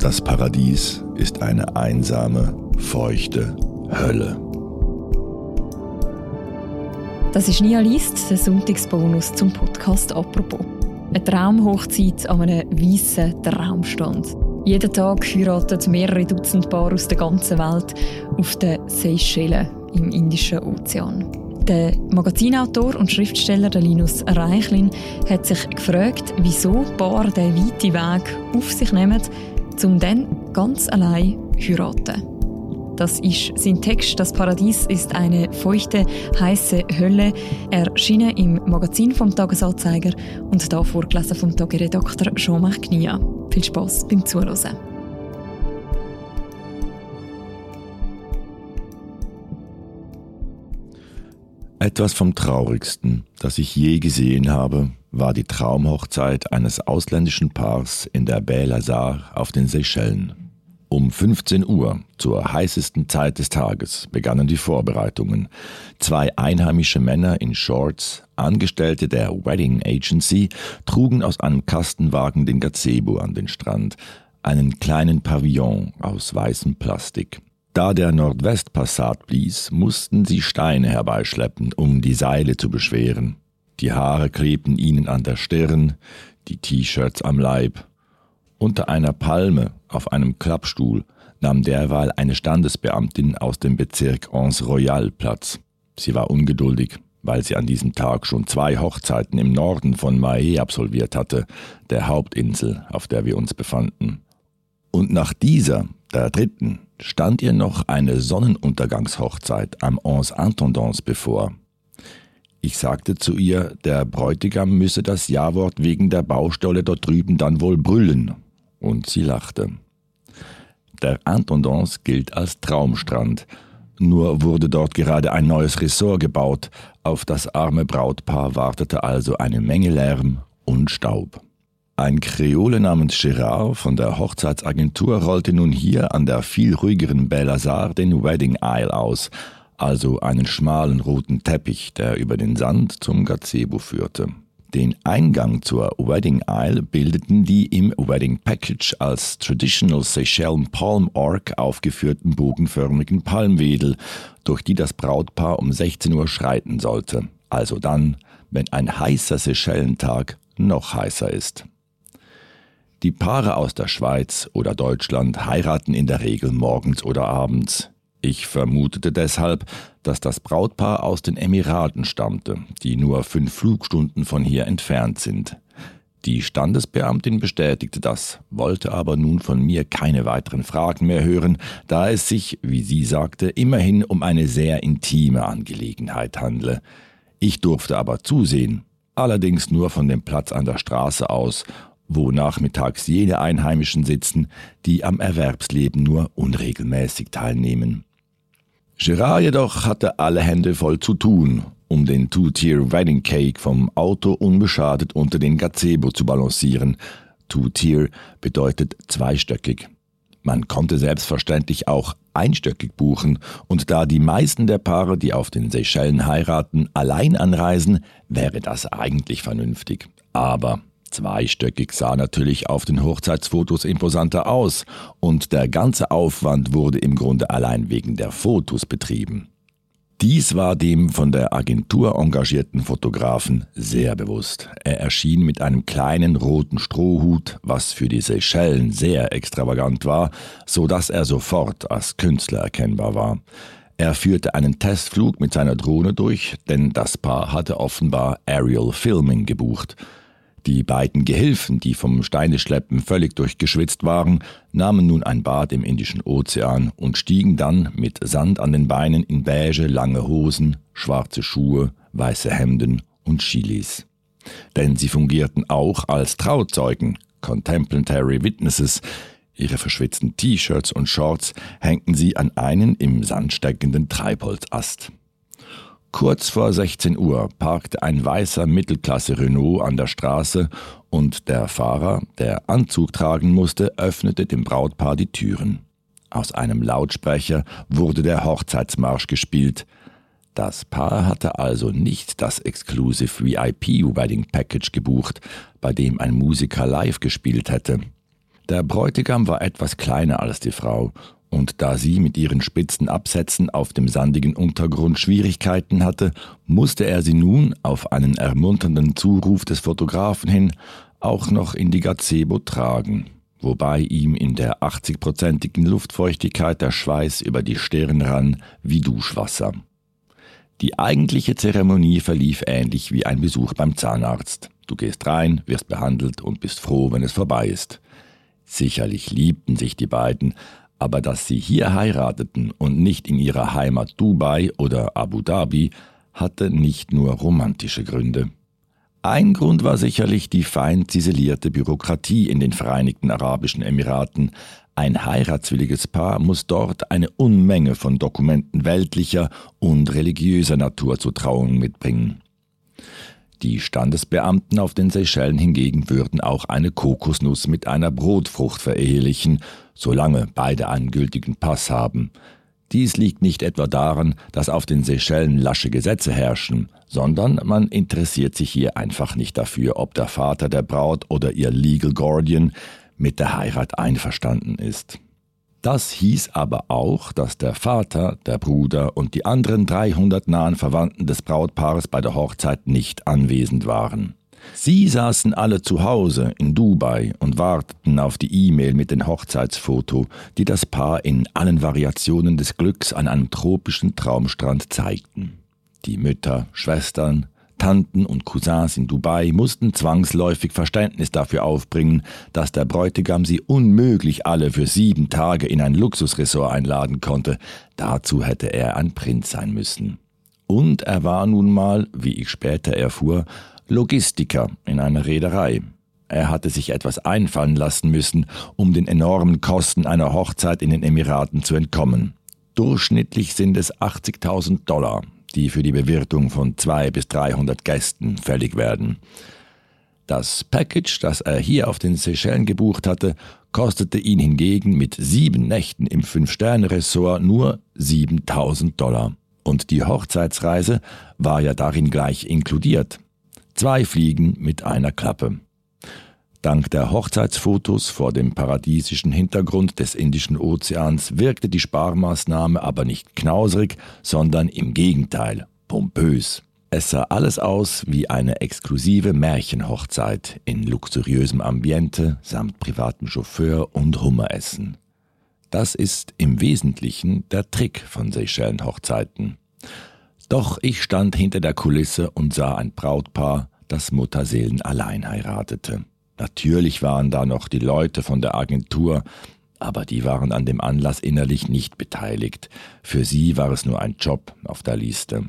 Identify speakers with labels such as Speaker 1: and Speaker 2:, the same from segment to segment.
Speaker 1: Das Paradies ist eine einsame, feuchte Hölle.
Speaker 2: Das ist Nia Liest, der Sonntagsbonus zum Podcast «Apropos». Eine Traumhochzeit an einem weißen Traumstand. Jeden Tag heiraten mehrere Dutzend Paare aus der ganzen Welt auf den Seychellen im Indischen Ozean. Der Magazinautor und Schriftsteller Linus Reichlin hat sich gefragt, wieso Paare den weiten Weg auf sich nehmen, um dann ganz allein heiraten. Das ist sein Text «Das Paradies ist eine feuchte, heiße Hölle», erschienen im Magazin vom Tagesanzeiger und da vorgelesen vom Tageredakteur Jean-Marc Knia. Viel Spaß beim Zuhören.
Speaker 1: Etwas vom Traurigsten, das ich je gesehen habe, war die Traumhochzeit eines ausländischen Paars in der Baie Lazare auf den Seychellen. Um 15 Uhr, zur heißesten Zeit des Tages, begannen die Vorbereitungen. Zwei einheimische Männer in Shorts, Angestellte der Wedding Agency, trugen aus einem Kastenwagen den Gazebo an den Strand, einen kleinen Pavillon aus weißem Plastik. Da der Nordwestpassat blies, mussten sie Steine herbeischleppen, um die Seile zu beschweren. Die Haare klebten ihnen an der Stirn, die T-Shirts am Leib. Unter einer Palme auf einem Klappstuhl nahm derweil eine Standesbeamtin aus dem Bezirk Anse Royal Platz. Sie war ungeduldig, weil sie an diesem Tag schon zwei Hochzeiten im Norden von Mahé absolviert hatte, der Hauptinsel, auf der wir uns befanden. Und nach dieser, der dritten, stand ihr noch eine Sonnenuntergangshochzeit am Onze Intendance bevor. Ich sagte zu ihr, der Bräutigam müsse das Jawort wegen der Baustelle dort drüben dann wohl brüllen, und sie lachte. Der Intendance gilt als Traumstrand, nur wurde dort gerade ein neues Ressort gebaut, auf das arme Brautpaar wartete also eine Menge Lärm und Staub. Ein Kreole namens Gerard von der Hochzeitsagentur rollte nun hier an der viel ruhigeren Belle Lazare den Wedding Isle aus, also einen schmalen roten Teppich, der über den Sand zum Gazebo führte. Den Eingang zur Wedding Isle bildeten die im Wedding Package als Traditional Seychellen Palm Orc aufgeführten bogenförmigen Palmwedel, durch die das Brautpaar um 16 Uhr schreiten sollte, also dann, wenn ein heißer Seychellentag noch heißer ist. Die Paare aus der Schweiz oder Deutschland heiraten in der Regel morgens oder abends. Ich vermutete deshalb, dass das Brautpaar aus den Emiraten stammte, die nur fünf Flugstunden von hier entfernt sind. Die Standesbeamtin bestätigte das, wollte aber nun von mir keine weiteren Fragen mehr hören, da es sich, wie sie sagte, immerhin um eine sehr intime Angelegenheit handle. Ich durfte aber zusehen, allerdings nur von dem Platz an der Straße aus wo nachmittags jene Einheimischen sitzen, die am Erwerbsleben nur unregelmäßig teilnehmen. Gerard jedoch hatte alle Hände voll zu tun, um den Two-Tier Wedding Cake vom Auto unbeschadet unter den Gazebo zu balancieren. Two-Tier bedeutet zweistöckig. Man konnte selbstverständlich auch einstöckig buchen, und da die meisten der Paare, die auf den Seychellen heiraten, allein anreisen, wäre das eigentlich vernünftig. Aber Zweistöckig sah natürlich auf den Hochzeitsfotos imposanter aus und der ganze Aufwand wurde im Grunde allein wegen der Fotos betrieben. Dies war dem von der Agentur engagierten Fotografen sehr bewusst. Er erschien mit einem kleinen roten Strohhut, was für die Seychellen sehr extravagant war, so dass er sofort als Künstler erkennbar war. Er führte einen Testflug mit seiner Drohne durch, denn das Paar hatte offenbar Aerial Filming gebucht. Die beiden Gehilfen, die vom Steineschleppen völlig durchgeschwitzt waren, nahmen nun ein Bad im Indischen Ozean und stiegen dann mit Sand an den Beinen in beige lange Hosen, schwarze Schuhe, weiße Hemden und Chilis. Denn sie fungierten auch als Trauzeugen, Contemplatory Witnesses, Ihre verschwitzten T-Shirts und Shorts hängten sie an einen im Sand steckenden Treibholzast. Kurz vor 16 Uhr parkte ein weißer Mittelklasse Renault an der Straße und der Fahrer, der Anzug tragen musste, öffnete dem Brautpaar die Türen. Aus einem Lautsprecher wurde der Hochzeitsmarsch gespielt. Das Paar hatte also nicht das Exclusive VIP Wedding Package gebucht, bei dem ein Musiker live gespielt hätte. Der Bräutigam war etwas kleiner als die Frau, und da sie mit ihren spitzen Absätzen auf dem sandigen Untergrund Schwierigkeiten hatte, musste er sie nun auf einen ermunternden Zuruf des Fotografen hin auch noch in die Gazebo tragen, wobei ihm in der 80-prozentigen Luftfeuchtigkeit der Schweiß über die Stirn rann wie Duschwasser. Die eigentliche Zeremonie verlief ähnlich wie ein Besuch beim Zahnarzt. Du gehst rein, wirst behandelt und bist froh, wenn es vorbei ist. Sicherlich liebten sich die beiden, aber dass sie hier heirateten und nicht in ihrer Heimat Dubai oder Abu Dhabi, hatte nicht nur romantische Gründe. Ein Grund war sicherlich die fein ziselierte Bürokratie in den Vereinigten Arabischen Emiraten. Ein heiratswilliges Paar muss dort eine Unmenge von Dokumenten weltlicher und religiöser Natur zur Trauung mitbringen. Die Standesbeamten auf den Seychellen hingegen würden auch eine Kokosnuss mit einer Brotfrucht verehelichen, solange beide einen gültigen Pass haben. Dies liegt nicht etwa daran, dass auf den Seychellen lasche Gesetze herrschen, sondern man interessiert sich hier einfach nicht dafür, ob der Vater der Braut oder ihr Legal Guardian mit der Heirat einverstanden ist. Das hieß aber auch, dass der Vater, der Bruder und die anderen 300 nahen Verwandten des Brautpaares bei der Hochzeit nicht anwesend waren. Sie saßen alle zu Hause in Dubai und warteten auf die E-Mail mit dem Hochzeitsfoto, die das Paar in allen Variationen des Glücks an einem tropischen Traumstrand zeigten. Die Mütter, Schwestern, Tanten und Cousins in Dubai mussten zwangsläufig Verständnis dafür aufbringen, dass der Bräutigam sie unmöglich alle für sieben Tage in ein Luxusressort einladen konnte. Dazu hätte er ein Prinz sein müssen. Und er war nun mal, wie ich später erfuhr, Logistiker in einer Reederei. Er hatte sich etwas einfallen lassen müssen, um den enormen Kosten einer Hochzeit in den Emiraten zu entkommen. Durchschnittlich sind es 80.000 Dollar, die für die Bewirtung von 200 bis 300 Gästen fällig werden. Das Package, das er hier auf den Seychellen gebucht hatte, kostete ihn hingegen mit sieben Nächten im Fünf-Sterne-Ressort nur 7000 Dollar. Und die Hochzeitsreise war ja darin gleich inkludiert. Zwei Fliegen mit einer Klappe. Dank der Hochzeitsfotos vor dem paradiesischen Hintergrund des Indischen Ozeans wirkte die Sparmaßnahme aber nicht knausrig, sondern im Gegenteil pompös. Es sah alles aus wie eine exklusive Märchenhochzeit in luxuriösem Ambiente samt privatem Chauffeur und Hummeressen. Das ist im Wesentlichen der Trick von Seychellen-Hochzeiten. Doch ich stand hinter der Kulisse und sah ein Brautpaar, das Mutterseelen allein heiratete. Natürlich waren da noch die Leute von der Agentur, aber die waren an dem Anlass innerlich nicht beteiligt. Für sie war es nur ein Job auf der Liste.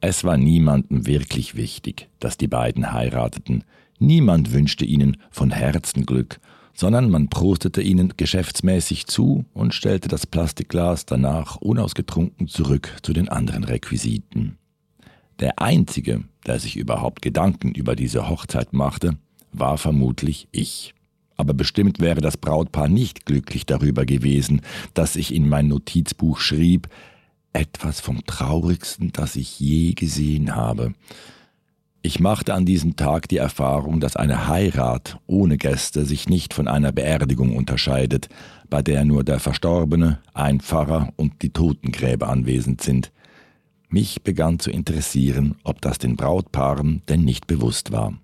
Speaker 1: Es war niemandem wirklich wichtig, dass die beiden heirateten. Niemand wünschte ihnen von Herzen Glück, sondern man prostete ihnen geschäftsmäßig zu und stellte das Plastikglas danach unausgetrunken zurück zu den anderen Requisiten. Der Einzige, der sich überhaupt Gedanken über diese Hochzeit machte, war vermutlich ich. Aber bestimmt wäre das Brautpaar nicht glücklich darüber gewesen, dass ich in mein Notizbuch schrieb, etwas vom traurigsten, das ich je gesehen habe. Ich machte an diesem Tag die Erfahrung, dass eine Heirat ohne Gäste sich nicht von einer Beerdigung unterscheidet, bei der nur der Verstorbene, ein Pfarrer und die Totengräber anwesend sind. Mich begann zu interessieren, ob das den Brautpaaren denn nicht bewusst war.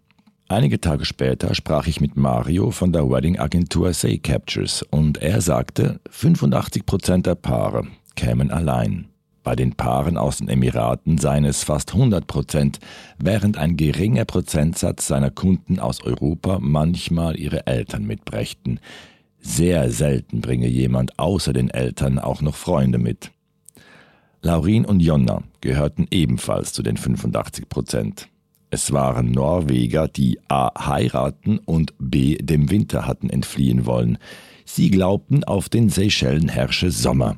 Speaker 1: Einige Tage später sprach ich mit Mario von der Wedding-Agentur Say Captures und er sagte, 85 Prozent der Paare kämen allein. Bei den Paaren aus den Emiraten seien es fast 100 Prozent, während ein geringer Prozentsatz seiner Kunden aus Europa manchmal ihre Eltern mitbrächten. Sehr selten bringe jemand außer den Eltern auch noch Freunde mit. Laurin und Jonna gehörten ebenfalls zu den 85 Prozent. Es waren Norweger, die a. heiraten und b. dem Winter hatten entfliehen wollen. Sie glaubten, auf den Seychellen herrsche Sommer.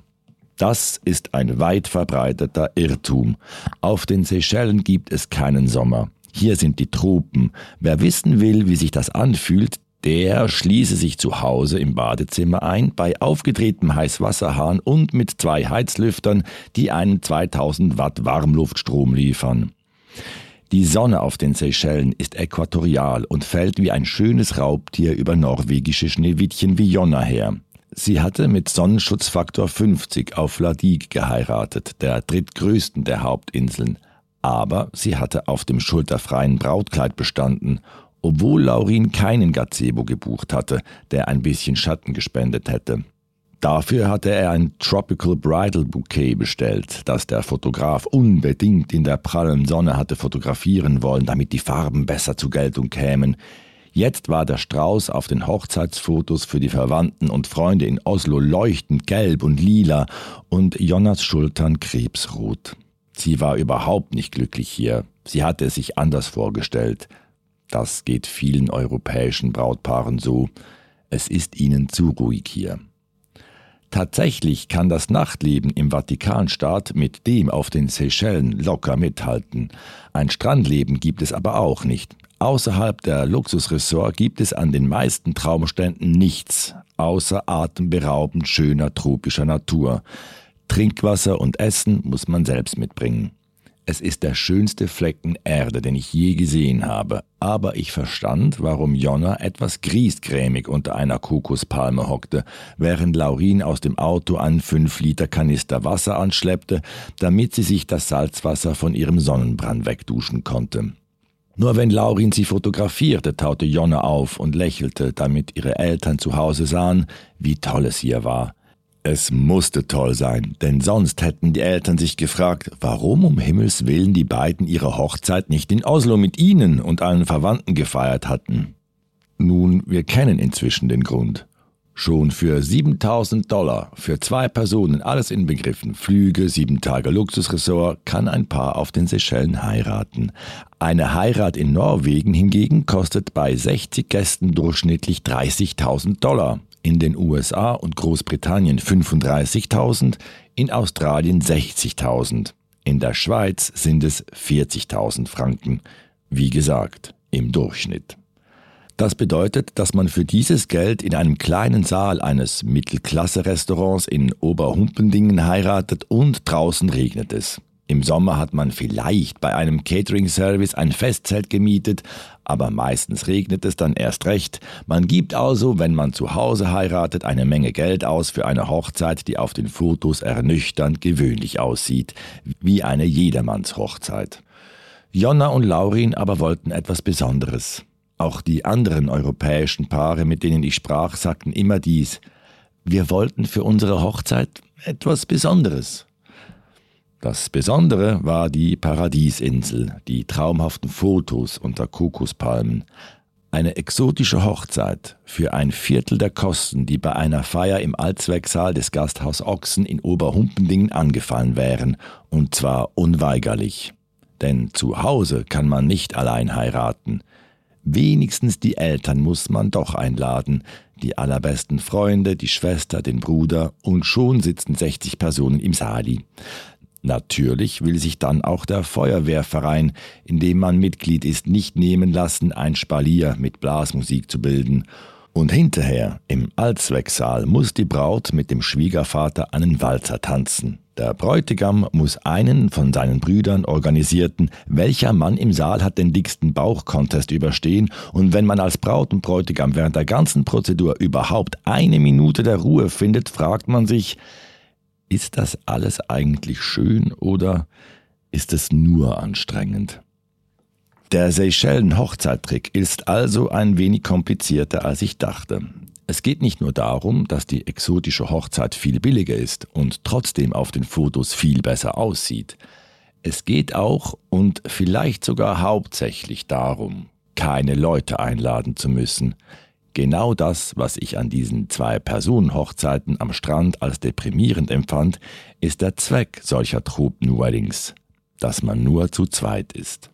Speaker 1: Das ist ein weit verbreiteter Irrtum. Auf den Seychellen gibt es keinen Sommer. Hier sind die Tropen. Wer wissen will, wie sich das anfühlt, der schließe sich zu Hause im Badezimmer ein, bei aufgedrehtem Heißwasserhahn und mit zwei Heizlüftern, die einen 2000 Watt Warmluftstrom liefern. Die Sonne auf den Seychellen ist äquatorial und fällt wie ein schönes Raubtier über norwegische Schneewittchen wie Jonna her. Sie hatte mit Sonnenschutzfaktor 50 auf Ladig geheiratet, der drittgrößten der Hauptinseln. Aber sie hatte auf dem schulterfreien Brautkleid bestanden, obwohl Laurin keinen Gazebo gebucht hatte, der ein bisschen Schatten gespendet hätte. Dafür hatte er ein Tropical Bridal Bouquet bestellt, das der Fotograf unbedingt in der prallen Sonne hatte fotografieren wollen, damit die Farben besser zur Geltung kämen. Jetzt war der Strauß auf den Hochzeitsfotos für die Verwandten und Freunde in Oslo leuchtend gelb und lila und Jonas Schultern krebsrot. Sie war überhaupt nicht glücklich hier. Sie hatte es sich anders vorgestellt. Das geht vielen europäischen Brautpaaren so. Es ist ihnen zu ruhig hier. Tatsächlich kann das Nachtleben im Vatikanstaat mit dem auf den Seychellen locker mithalten. Ein Strandleben gibt es aber auch nicht. Außerhalb der Luxusressort gibt es an den meisten Traumständen nichts, außer atemberaubend schöner tropischer Natur. Trinkwasser und Essen muss man selbst mitbringen. Es ist der schönste Flecken Erde, den ich je gesehen habe, aber ich verstand, warum Jonna etwas griesgrämig unter einer Kokospalme hockte, während Laurin aus dem Auto einen 5 Liter Kanister Wasser anschleppte, damit sie sich das Salzwasser von ihrem Sonnenbrand wegduschen konnte. Nur wenn Laurin sie fotografierte, taute Jonna auf und lächelte, damit ihre Eltern zu Hause sahen, wie toll es hier war. Es musste toll sein, denn sonst hätten die Eltern sich gefragt, warum um Himmels willen die beiden ihre Hochzeit nicht in Oslo mit ihnen und allen Verwandten gefeiert hatten. Nun, wir kennen inzwischen den Grund. Schon für 7000 Dollar, für zwei Personen, alles inbegriffen, Flüge, sieben Tage Luxusresort, kann ein Paar auf den Seychellen heiraten. Eine Heirat in Norwegen hingegen kostet bei 60 Gästen durchschnittlich 30.000 Dollar in den USA und Großbritannien 35.000, in Australien 60.000, in der Schweiz sind es 40.000 Franken, wie gesagt, im Durchschnitt. Das bedeutet, dass man für dieses Geld in einem kleinen Saal eines Mittelklasse-Restaurants in Oberhumpendingen heiratet und draußen regnet es. Im Sommer hat man vielleicht bei einem Catering-Service ein Festzelt gemietet, aber meistens regnet es dann erst recht. Man gibt also, wenn man zu Hause heiratet, eine Menge Geld aus für eine Hochzeit, die auf den Fotos ernüchternd gewöhnlich aussieht, wie eine Jedermannshochzeit. Jonna und Laurin aber wollten etwas Besonderes. Auch die anderen europäischen Paare, mit denen ich sprach, sagten immer dies. Wir wollten für unsere Hochzeit etwas Besonderes. Das Besondere war die Paradiesinsel, die traumhaften Fotos unter Kokospalmen, eine exotische Hochzeit für ein Viertel der Kosten, die bei einer Feier im Allzwecksaal des Gasthaus Ochsen in Oberhumpendingen angefallen wären, und zwar unweigerlich. Denn zu Hause kann man nicht allein heiraten. Wenigstens die Eltern muss man doch einladen, die allerbesten Freunde, die Schwester, den Bruder, und schon sitzen 60 Personen im Sali. Natürlich will sich dann auch der Feuerwehrverein, in dem man Mitglied ist, nicht nehmen lassen, ein Spalier mit Blasmusik zu bilden. Und hinterher, im Allzwecksaal, muss die Braut mit dem Schwiegervater einen Walzer tanzen. Der Bräutigam muss einen von seinen Brüdern organisierten, welcher Mann im Saal hat den dicksten Bauch-Contest überstehen, und wenn man als Braut und Bräutigam während der ganzen Prozedur überhaupt eine Minute der Ruhe findet, fragt man sich, ist das alles eigentlich schön oder ist es nur anstrengend? Der Seychellen-Hochzeittrick ist also ein wenig komplizierter, als ich dachte. Es geht nicht nur darum, dass die exotische Hochzeit viel billiger ist und trotzdem auf den Fotos viel besser aussieht. Es geht auch und vielleicht sogar hauptsächlich darum, keine Leute einladen zu müssen, Genau das, was ich an diesen zwei Personenhochzeiten am Strand als deprimierend empfand, ist der Zweck solcher Tropen-Weddings, dass man nur zu zweit ist.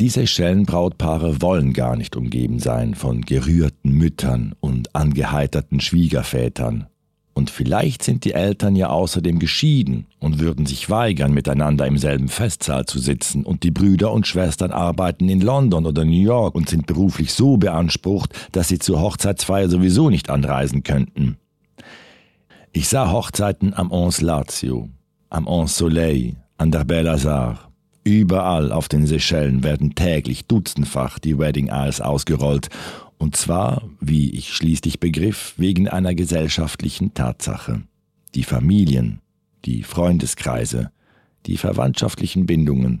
Speaker 1: Diese Schellenbrautpaare wollen gar nicht umgeben sein von gerührten Müttern und angeheiterten Schwiegervätern und vielleicht sind die Eltern ja außerdem geschieden und würden sich weigern, miteinander im selben Festsaal zu sitzen, und die Brüder und Schwestern arbeiten in London oder New York und sind beruflich so beansprucht, dass sie zur Hochzeitsfeier sowieso nicht anreisen könnten. Ich sah Hochzeiten am Onze Lazio, am Onze Soleil, an der Belle Azar, Überall auf den Seychellen werden täglich dutzendfach die Wedding Isles ausgerollt. Und zwar, wie ich schließlich begriff, wegen einer gesellschaftlichen Tatsache. Die Familien, die Freundeskreise, die verwandtschaftlichen Bindungen,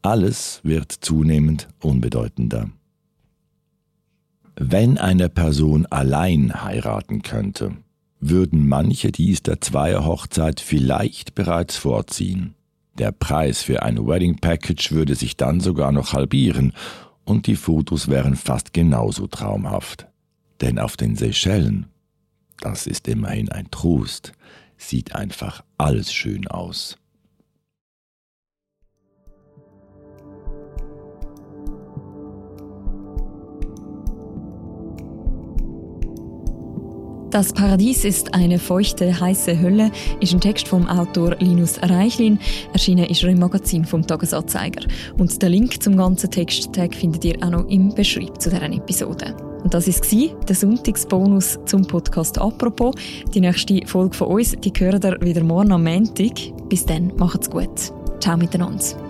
Speaker 1: alles wird zunehmend unbedeutender. Wenn eine Person allein heiraten könnte, würden manche dies der Zweierhochzeit vielleicht bereits vorziehen. Der Preis für ein Wedding Package würde sich dann sogar noch halbieren und die Fotos wären fast genauso traumhaft. Denn auf den Seychellen, das ist immerhin ein Trost, sieht einfach alles schön aus.
Speaker 2: Das Paradies ist eine feuchte, heiße Hölle ist ein Text vom Autor Linus Reichlin. Erschienen ist er im Magazin vom Tagesanzeiger. Und den Link zum ganzen Texttag findet ihr auch noch im Beschreib zu deren Episode. Und das war der Sonntagsbonus zum Podcast «Apropos». Die nächste Folge von uns, die hören ihr wieder morgen am Montag. Bis dann, macht's gut. Ciao miteinander.